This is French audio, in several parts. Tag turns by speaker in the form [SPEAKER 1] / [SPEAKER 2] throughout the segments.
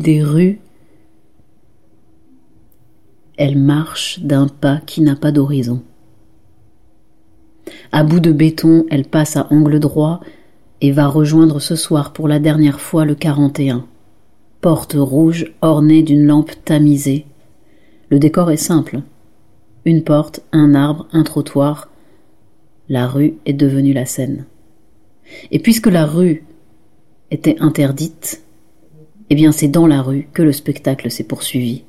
[SPEAKER 1] Des rues, elle marche d'un pas qui n'a pas d'horizon. À bout de béton, elle passe à angle droit et va rejoindre ce soir pour la dernière fois le 41. Porte rouge ornée d'une lampe tamisée. Le décor est simple. Une porte, un arbre, un trottoir. La rue est devenue la scène. Et puisque la rue était interdite, eh bien c'est dans la rue que le spectacle s'est poursuivi.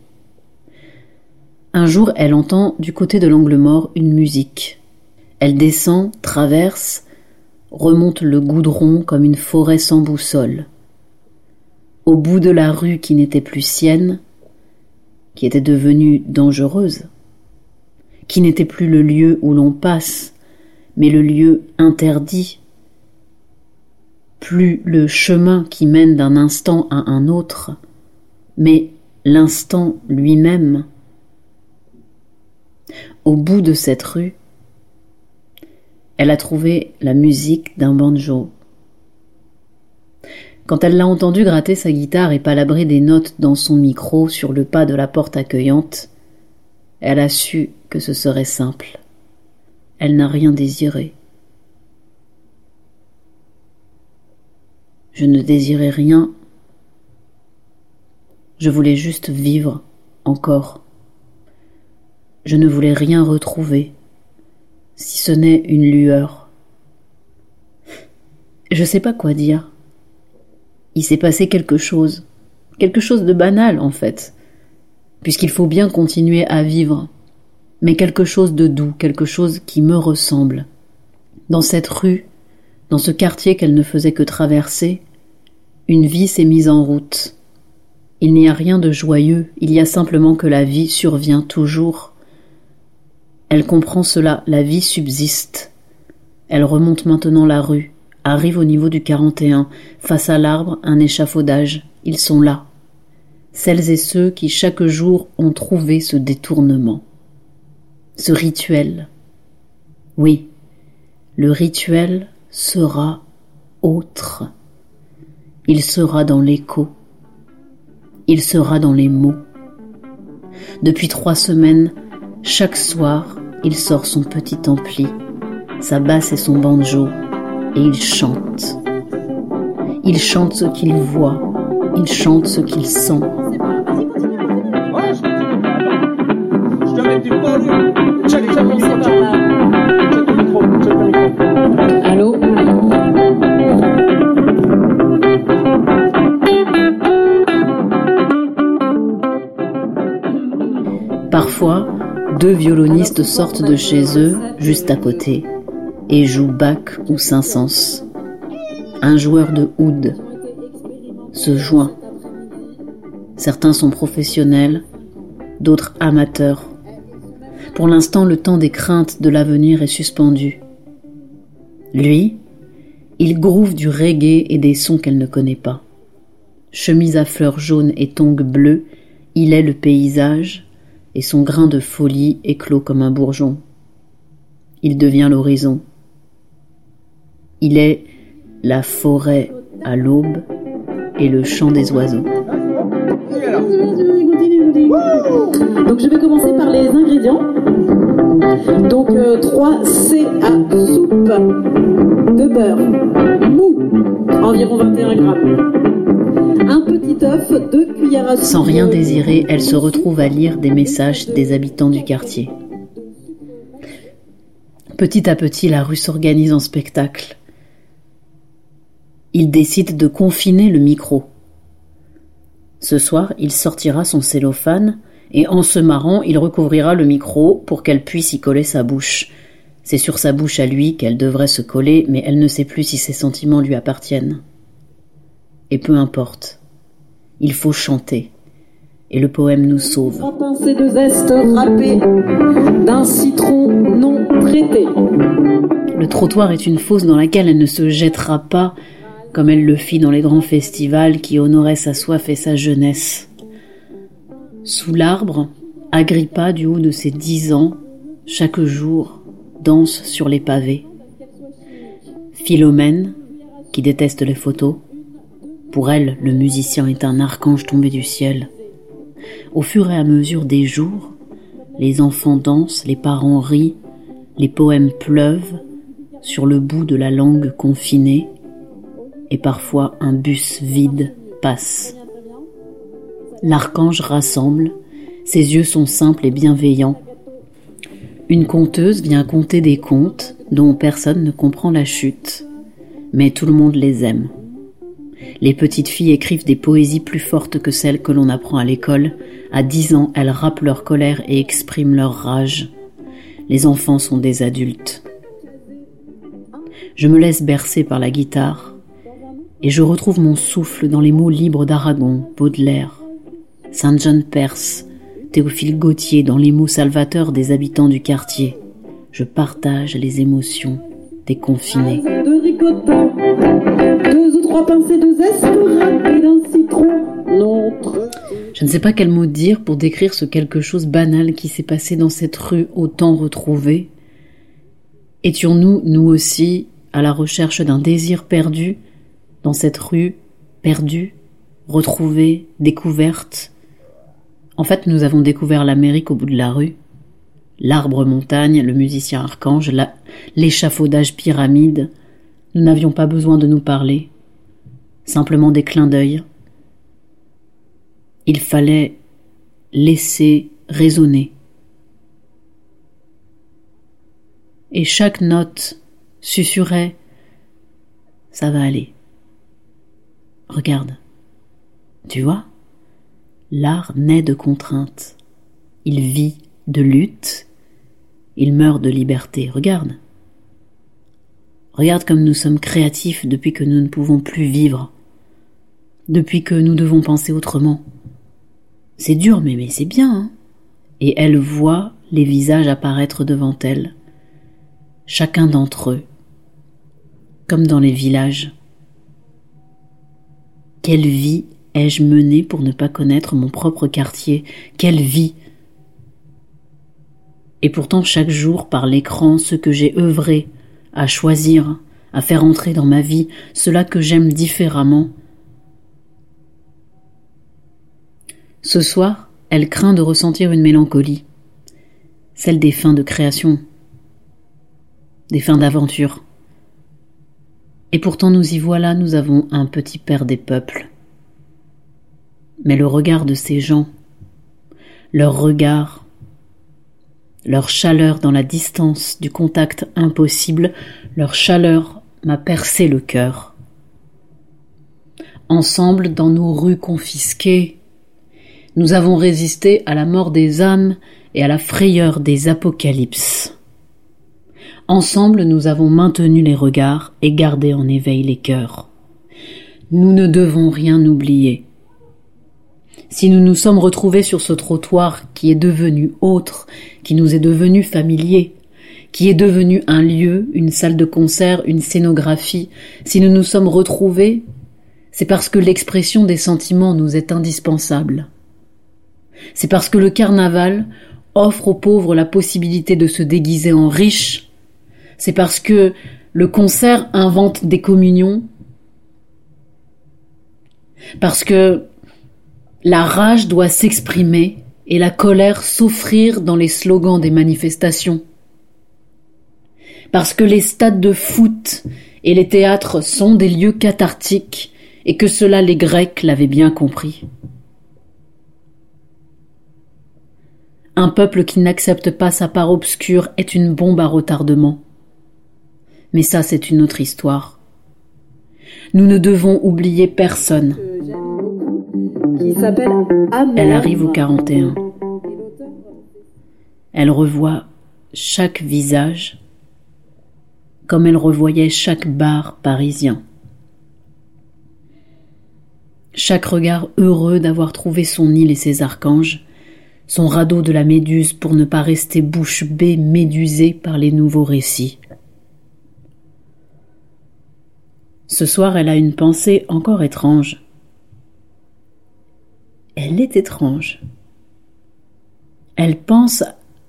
[SPEAKER 1] Un jour, elle entend du côté de l'angle mort une musique. Elle descend, traverse, remonte le goudron comme une forêt sans boussole. Au bout de la rue qui n'était plus sienne, qui était devenue dangereuse, qui n'était plus le lieu où l'on passe, mais le lieu interdit, plus le chemin qui mène d'un instant à un autre, mais l'instant lui-même. Au bout de cette rue, elle a trouvé la musique d'un banjo. Quand elle l'a entendu gratter sa guitare et palabrer des notes dans son micro sur le pas de la porte accueillante, elle a su que ce serait simple. Elle n'a rien désiré. Je ne désirais rien. Je voulais juste vivre encore. Je ne voulais rien retrouver si ce n'est une lueur. Je sais pas quoi dire. Il s'est passé quelque chose, quelque chose de banal en fait, puisqu'il faut bien continuer à vivre, mais quelque chose de doux, quelque chose qui me ressemble. Dans cette rue, dans ce quartier qu'elle ne faisait que traverser, une vie s'est mise en route. Il n'y a rien de joyeux, il y a simplement que la vie survient toujours elle comprend cela, la vie subsiste. Elle remonte maintenant la rue, arrive au niveau du 41, face à l'arbre, un échafaudage. Ils sont là. Celles et ceux qui chaque jour ont trouvé ce détournement. Ce rituel. Oui, le rituel sera autre. Il sera dans l'écho. Il sera dans les mots. Depuis trois semaines, chaque soir, il sort son petit ampli, sa basse et son banjo, et il chante. Il chante ce qu'il voit, il chante ce qu'il sent. Deux violonistes sortent de chez eux, juste à côté, et jouent Bach ou Saint-Saëns. Un joueur de oud se joint. Certains sont professionnels, d'autres amateurs. Pour l'instant, le temps des craintes de l'avenir est suspendu. Lui, il groove du reggae et des sons qu'elle ne connaît pas. Chemise à fleurs jaunes et tongs bleus, il est le paysage, et son grain de folie éclot comme un bourgeon. Il devient l'horizon. Il est la forêt à l'aube et le chant des oiseaux.
[SPEAKER 2] Donc je vais commencer par les ingrédients. Donc euh, 3 C à soupe de beurre mou, environ 21 grammes.
[SPEAKER 1] Sans rien désirer, elle se retrouve à lire des messages des habitants du quartier. Petit à petit, la rue s'organise en spectacle. Il décide de confiner le micro. Ce soir, il sortira son cellophane et en se marrant, il recouvrira le micro pour qu'elle puisse y coller sa bouche. C'est sur sa bouche à lui qu'elle devrait se coller, mais elle ne sait plus si ses sentiments lui appartiennent. Et peu importe. Il faut chanter. Et le poème nous sauve.
[SPEAKER 2] Trois pincées de zeste râpé d'un citron non traité.
[SPEAKER 1] Le trottoir est une fosse dans laquelle elle ne se jettera pas comme elle le fit dans les grands festivals qui honoraient sa soif et sa jeunesse. Sous l'arbre, Agrippa, du haut de ses dix ans, chaque jour, danse sur les pavés. Philomène, qui déteste les photos, pour elle, le musicien est un archange tombé du ciel. Au fur et à mesure des jours, les enfants dansent, les parents rient, les poèmes pleuvent sur le bout de la langue confinée, et parfois un bus vide passe. L'archange rassemble, ses yeux sont simples et bienveillants. Une conteuse vient conter des contes dont personne ne comprend la chute, mais tout le monde les aime. Les petites filles écrivent des poésies plus fortes que celles que l'on apprend à l'école. À dix ans, elles rappent leur colère et expriment leur rage. Les enfants sont des adultes. Je me laisse bercer par la guitare et je retrouve mon souffle dans les mots libres d'Aragon, Baudelaire, Saint-Jean Perse, Théophile Gautier dans les mots salvateurs des habitants du quartier. Je partage les émotions des confinés.
[SPEAKER 2] Deux ou trois pincées de zeste d'un citron.
[SPEAKER 1] Je ne sais pas quel mot dire pour décrire ce quelque chose banal qui s'est passé dans cette rue au temps retrouvé. Étions-nous, nous aussi, à la recherche d'un désir perdu, dans cette rue perdue, retrouvée, découverte? En fait, nous avons découvert l'Amérique au bout de la rue. L'arbre montagne, le musicien archange, l'échafaudage pyramide. Nous n'avions pas besoin de nous parler, simplement des clins d'œil. Il fallait laisser résonner. Et chaque note susurrait Ça va aller. Regarde. Tu vois? L'art naît de contraintes. Il vit de lutte. Il meurt de liberté. Regarde. Regarde comme nous sommes créatifs depuis que nous ne pouvons plus vivre. Depuis que nous devons penser autrement. C'est dur, mais, c'est bien. Hein Et elle voit les visages apparaître devant elle, chacun d'entre eux, comme dans les villages. Quelle vie ai-je menée pour ne pas connaître mon propre quartier? Quelle vie? Et pourtant chaque jour, par l'écran, ce que j'ai œuvré, à choisir, à faire entrer dans ma vie, cela que j'aime différemment, Ce soir, elle craint de ressentir une mélancolie, celle des fins de création, des fins d'aventure. Et pourtant nous y voilà, nous avons un petit père des peuples. Mais le regard de ces gens, leur regard, leur chaleur dans la distance du contact impossible, leur chaleur m'a percé le cœur. Ensemble, dans nos rues confisquées, nous avons résisté à la mort des âmes et à la frayeur des apocalypses. Ensemble, nous avons maintenu les regards et gardé en éveil les cœurs. Nous ne devons rien oublier. Si nous nous sommes retrouvés sur ce trottoir qui est devenu autre, qui nous est devenu familier, qui est devenu un lieu, une salle de concert, une scénographie, si nous nous sommes retrouvés, c'est parce que l'expression des sentiments nous est indispensable. C'est parce que le carnaval offre aux pauvres la possibilité de se déguiser en riches. C'est parce que le concert invente des communions. Parce que la rage doit s'exprimer et la colère s'offrir dans les slogans des manifestations. Parce que les stades de foot et les théâtres sont des lieux cathartiques et que cela les Grecs l'avaient bien compris. Un peuple qui n'accepte pas sa part obscure est une bombe à retardement. Mais ça, c'est une autre histoire. Nous ne devons oublier personne.
[SPEAKER 2] Qui s'appelle.
[SPEAKER 1] Elle arrive au 41. Elle revoit chaque visage comme elle revoyait chaque bar parisien. chaque regard heureux d'avoir trouvé son île et ses archanges, son radeau de la méduse pour ne pas rester bouche bée médusée par les nouveaux récits. Ce soir, elle a une pensée encore étrange. Elle est étrange. Elle pense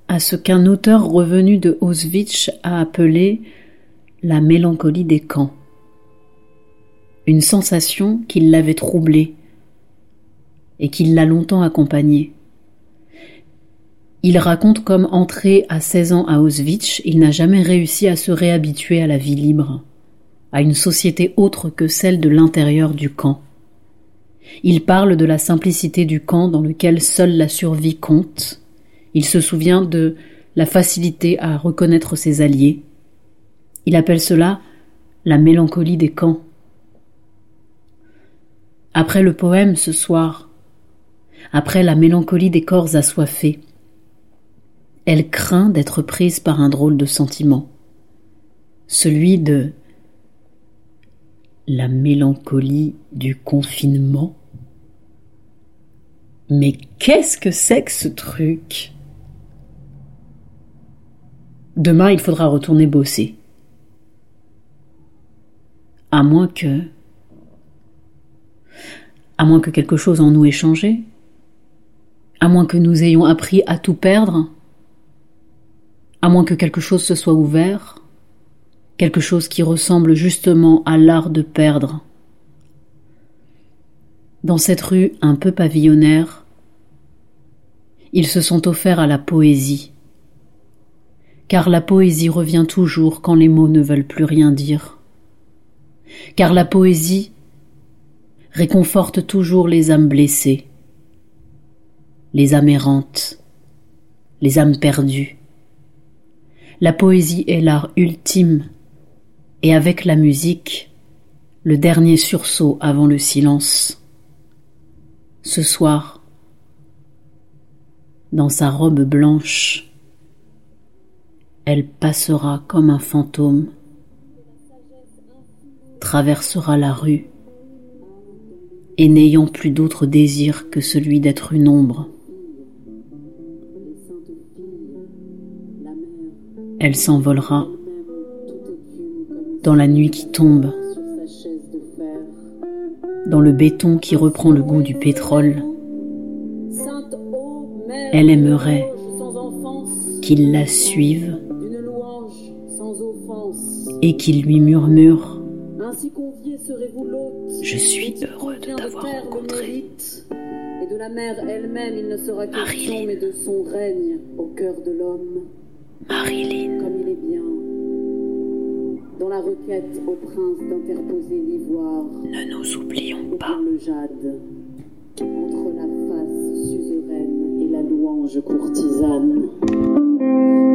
[SPEAKER 1] à ce qu'un auteur revenu de Auschwitz a appelé la mélancolie des camps. Une sensation qui l'avait troublée et qui l'a longtemps accompagnée. Il raconte comme entré à 16 ans à Auschwitz, il n'a jamais réussi à se réhabituer à la vie libre, à une société autre que celle de l'intérieur du camp. Il parle de la simplicité du camp dans lequel seule la survie compte. Il se souvient de la facilité à reconnaître ses alliés. Il appelle cela la mélancolie des camps. Après le poème ce soir, après la mélancolie des corps assoiffés, elle craint d'être prise par un drôle de sentiment, celui de la mélancolie du confinement. Mais qu'est-ce que c'est que ce truc? Demain, il faudra retourner bosser. À moins que... À moins que quelque chose en nous ait changé. À moins que nous ayons appris à tout perdre à moins que quelque chose se soit ouvert, quelque chose qui ressemble justement à l'art de perdre. Dans cette rue un peu pavillonnaire, ils se sont offerts à la poésie, car la poésie revient toujours quand les mots ne veulent plus rien dire, car la poésie réconforte toujours les âmes blessées, les âmes errantes, les âmes perdues, la poésie est l'art ultime, et avec la musique, le dernier sursaut avant le silence. Ce soir, dans sa robe blanche, elle passera comme un fantôme, traversera la rue, et n'ayant plus d'autre désir que celui d'être une ombre. elle s'envolera dans la nuit qui tombe, dans le béton qui reprend le goût du pétrole. Elle aimerait qu'il la suive et qu'il lui murmure Je suis heureux de t'avoir rencontré.
[SPEAKER 2] Et de la mère elle-même, il ne sera question mais de son règne au cœur de l'homme.
[SPEAKER 1] Marilyn.
[SPEAKER 2] Comme il est bien. Dans la requête au prince d'interposer l'ivoire.
[SPEAKER 1] Ne nous oublions pas.
[SPEAKER 2] le jade. Entre la face suzeraine et la louange courtisane.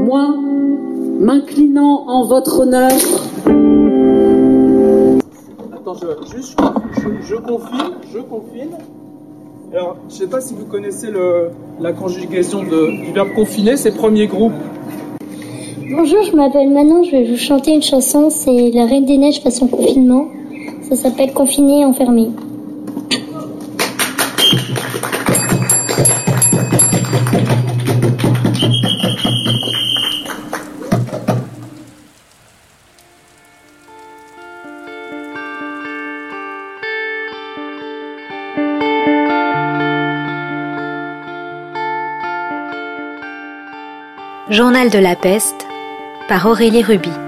[SPEAKER 2] Moi, m'inclinant en votre honneur.
[SPEAKER 3] Attends, je, juste, je, je confine, je confine. Alors, je ne sais pas si vous connaissez le, la conjugation de, du verbe confiner, c'est premier groupe.
[SPEAKER 4] Bonjour, je m'appelle Manon, je vais vous chanter une chanson, c'est La Reine des Neiges façon confinement. Ça s'appelle Confiné et enfermé.
[SPEAKER 5] Journal de la peste par Aurélie Ruby.